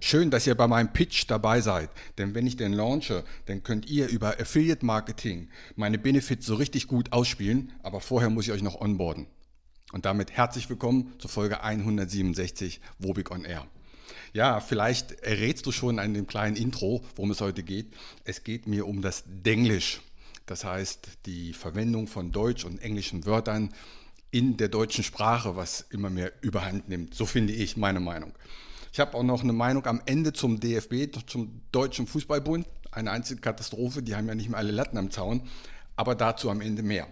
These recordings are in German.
Schön, dass ihr bei meinem Pitch dabei seid, denn wenn ich den launche, dann könnt ihr über Affiliate Marketing meine Benefits so richtig gut ausspielen, aber vorher muss ich euch noch onboarden. Und damit herzlich willkommen zur Folge 167 Wobig on Air. Ja, vielleicht errätst du schon an dem kleinen Intro, worum es heute geht. Es geht mir um das Denglisch. Das heißt, die Verwendung von deutsch- und englischen Wörtern in der deutschen Sprache, was immer mehr überhand nimmt. So finde ich meine Meinung. Ich habe auch noch eine Meinung am Ende zum DFB, zum Deutschen Fußballbund. Eine einzige Katastrophe, die haben ja nicht mehr alle Latten am Zaun, aber dazu am Ende mehr.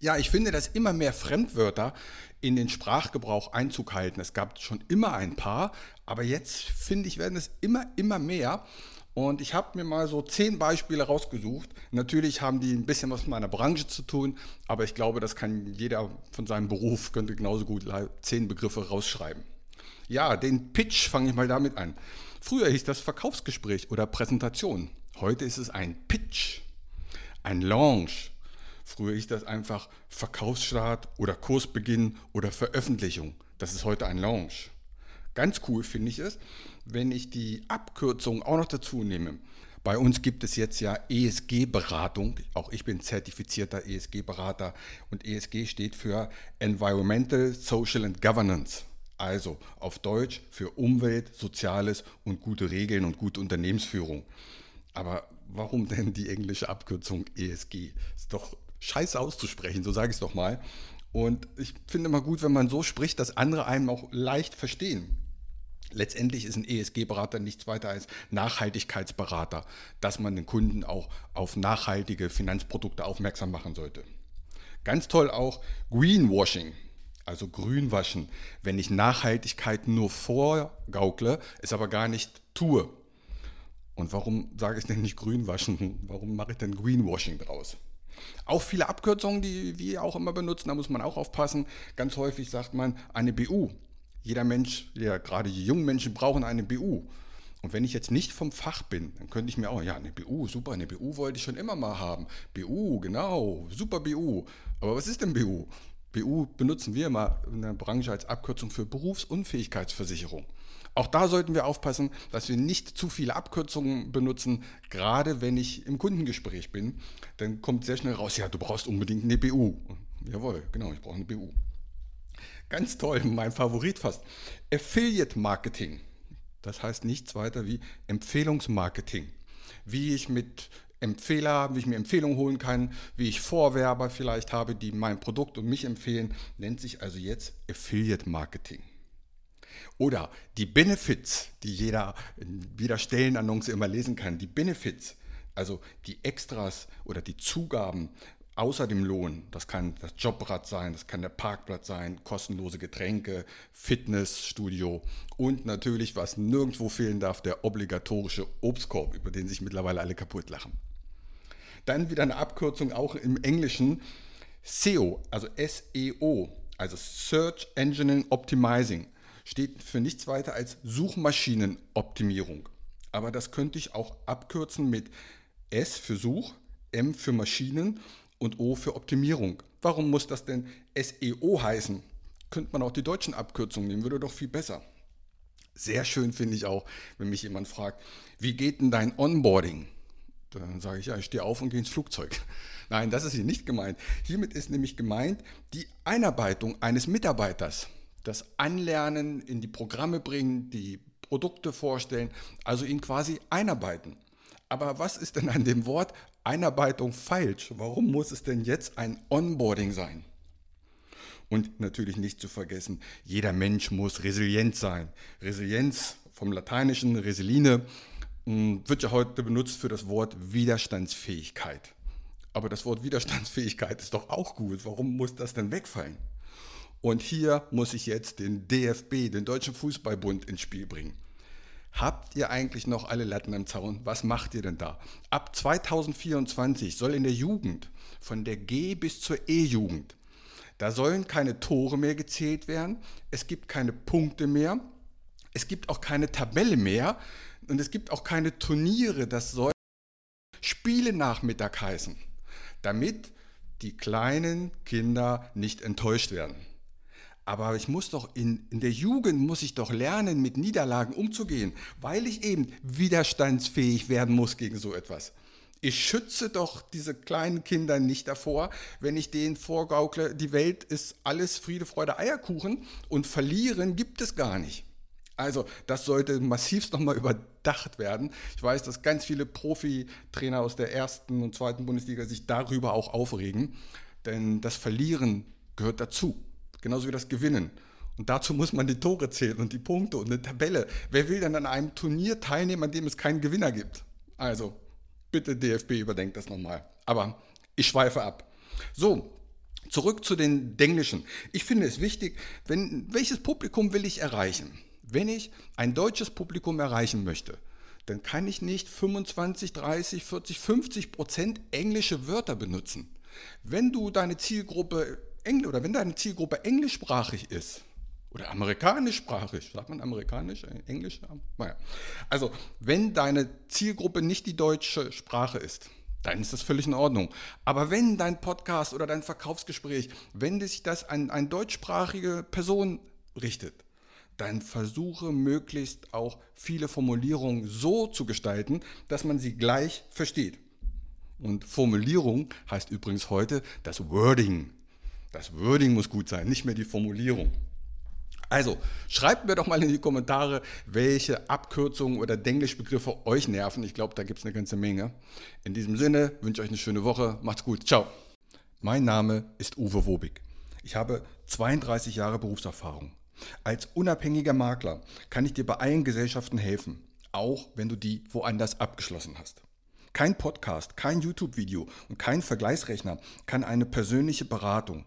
Ja, ich finde, dass immer mehr Fremdwörter in den Sprachgebrauch Einzug halten. Es gab schon immer ein paar, aber jetzt finde ich, werden es immer, immer mehr. Und ich habe mir mal so zehn Beispiele rausgesucht. Natürlich haben die ein bisschen was mit meiner Branche zu tun, aber ich glaube, das kann jeder von seinem Beruf, könnte genauso gut zehn Begriffe rausschreiben. Ja, den Pitch fange ich mal damit an. Früher hieß das Verkaufsgespräch oder Präsentation. Heute ist es ein Pitch, ein Launch. Früher hieß das einfach Verkaufsstart oder Kursbeginn oder Veröffentlichung. Das ist heute ein Launch. Ganz cool finde ich es, wenn ich die Abkürzung auch noch dazu nehme. Bei uns gibt es jetzt ja ESG-Beratung. Auch ich bin zertifizierter ESG-Berater und ESG steht für Environmental, Social and Governance. Also auf Deutsch für Umwelt, Soziales und gute Regeln und gute Unternehmensführung. Aber warum denn die englische Abkürzung ESG? Ist doch scheiße auszusprechen, so sage ich es doch mal. Und ich finde mal gut, wenn man so spricht, dass andere einem auch leicht verstehen. Letztendlich ist ein ESG-Berater nichts weiter als Nachhaltigkeitsberater, dass man den Kunden auch auf nachhaltige Finanzprodukte aufmerksam machen sollte. Ganz toll auch Greenwashing also grünwaschen, wenn ich Nachhaltigkeit nur vorgaukle, es aber gar nicht tue. Und warum sage ich denn nicht grünwaschen? Warum mache ich denn Greenwashing draus? Auch viele Abkürzungen, die wir auch immer benutzen, da muss man auch aufpassen. Ganz häufig sagt man eine BU. Jeder Mensch, ja, gerade die jungen Menschen brauchen eine BU. Und wenn ich jetzt nicht vom Fach bin, dann könnte ich mir auch, ja, eine BU, super, eine BU wollte ich schon immer mal haben. BU, genau, super BU. Aber was ist denn BU? BU benutzen wir immer in der Branche als Abkürzung für Berufsunfähigkeitsversicherung. Auch da sollten wir aufpassen, dass wir nicht zu viele Abkürzungen benutzen, gerade wenn ich im Kundengespräch bin. Dann kommt sehr schnell raus, ja, du brauchst unbedingt eine BU. Jawohl, genau, ich brauche eine BU. Ganz toll, mein Favorit fast. Affiliate Marketing. Das heißt nichts weiter wie Empfehlungsmarketing. Wie ich mit Empfehler, wie ich mir Empfehlungen holen kann, wie ich Vorwerber vielleicht habe, die mein Produkt und mich empfehlen, nennt sich also jetzt Affiliate Marketing. Oder die Benefits, die jeder in jeder Stellenannonce immer lesen kann, die Benefits, also die Extras oder die Zugaben außer dem Lohn, das kann das Jobrad sein, das kann der Parkplatz sein, kostenlose Getränke, Fitnessstudio und natürlich, was nirgendwo fehlen darf, der obligatorische Obstkorb, über den sich mittlerweile alle kaputt lachen. Dann wieder eine Abkürzung auch im Englischen. SEO, also S-E-O, also Search Engine Optimizing, steht für nichts weiter als Suchmaschinenoptimierung. Aber das könnte ich auch abkürzen mit S für Such, M für Maschinen und O für Optimierung. Warum muss das denn SEO heißen? Könnte man auch die deutschen Abkürzungen nehmen, würde doch viel besser. Sehr schön finde ich auch, wenn mich jemand fragt, wie geht denn dein Onboarding? Dann sage ich, ja, ich stehe auf und gehe ins Flugzeug. Nein, das ist hier nicht gemeint. Hiermit ist nämlich gemeint die Einarbeitung eines Mitarbeiters. Das Anlernen in die Programme bringen, die Produkte vorstellen, also ihn quasi einarbeiten. Aber was ist denn an dem Wort Einarbeitung falsch? Warum muss es denn jetzt ein Onboarding sein? Und natürlich nicht zu vergessen, jeder Mensch muss resilient sein. Resilienz vom lateinischen Reseline hm, wird ja heute benutzt für das Wort Widerstandsfähigkeit. Aber das Wort Widerstandsfähigkeit ist doch auch gut. Warum muss das denn wegfallen? Und hier muss ich jetzt den DFB, den Deutschen Fußballbund, ins Spiel bringen. Habt ihr eigentlich noch alle Latten im Zaun? Was macht ihr denn da? Ab 2024 soll in der Jugend, von der G bis zur E-Jugend, da sollen keine Tore mehr gezählt werden, es gibt keine Punkte mehr, es gibt auch keine Tabelle mehr, und es gibt auch keine Turniere, das soll Spiele Nachmittag heißen, damit die kleinen Kinder nicht enttäuscht werden. Aber ich muss doch in, in der Jugend muss ich doch lernen, mit Niederlagen umzugehen, weil ich eben widerstandsfähig werden muss gegen so etwas. Ich schütze doch diese kleinen Kinder nicht davor, wenn ich denen vorgaukle, die Welt ist alles Friede, Freude, Eierkuchen und verlieren gibt es gar nicht. Also das sollte massivst nochmal überdacht werden. Ich weiß, dass ganz viele Profitrainer aus der ersten und zweiten Bundesliga sich darüber auch aufregen, denn das Verlieren gehört dazu, genauso wie das Gewinnen. Und dazu muss man die Tore zählen und die Punkte und eine Tabelle. Wer will denn an einem Turnier teilnehmen, an dem es keinen Gewinner gibt? Also Bitte DFB überdenkt das nochmal. Aber ich schweife ab. So, zurück zu den Denglischen. Ich finde es wichtig, wenn, welches Publikum will ich erreichen? Wenn ich ein deutsches Publikum erreichen möchte, dann kann ich nicht 25, 30, 40, 50 Prozent englische Wörter benutzen. Wenn du deine Zielgruppe Engl oder wenn deine Zielgruppe englischsprachig ist, oder amerikanischsprachig, sagt man amerikanisch, äh, englisch? Naja. Also, wenn deine Zielgruppe nicht die deutsche Sprache ist, dann ist das völlig in Ordnung. Aber wenn dein Podcast oder dein Verkaufsgespräch, wenn sich das an eine deutschsprachige Person richtet, dann versuche möglichst auch viele Formulierungen so zu gestalten, dass man sie gleich versteht. Und Formulierung heißt übrigens heute das Wording. Das Wording muss gut sein, nicht mehr die Formulierung. Also, schreibt mir doch mal in die Kommentare, welche Abkürzungen oder Denglischbegriffe euch nerven. Ich glaube, da gibt es eine ganze Menge. In diesem Sinne wünsche ich euch eine schöne Woche. Macht's gut. Ciao. Mein Name ist Uwe Wobig. Ich habe 32 Jahre Berufserfahrung. Als unabhängiger Makler kann ich dir bei allen Gesellschaften helfen, auch wenn du die woanders abgeschlossen hast. Kein Podcast, kein YouTube-Video und kein Vergleichsrechner kann eine persönliche Beratung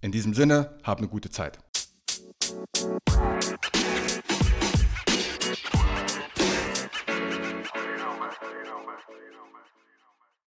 In diesem Sinne, hab eine gute Zeit.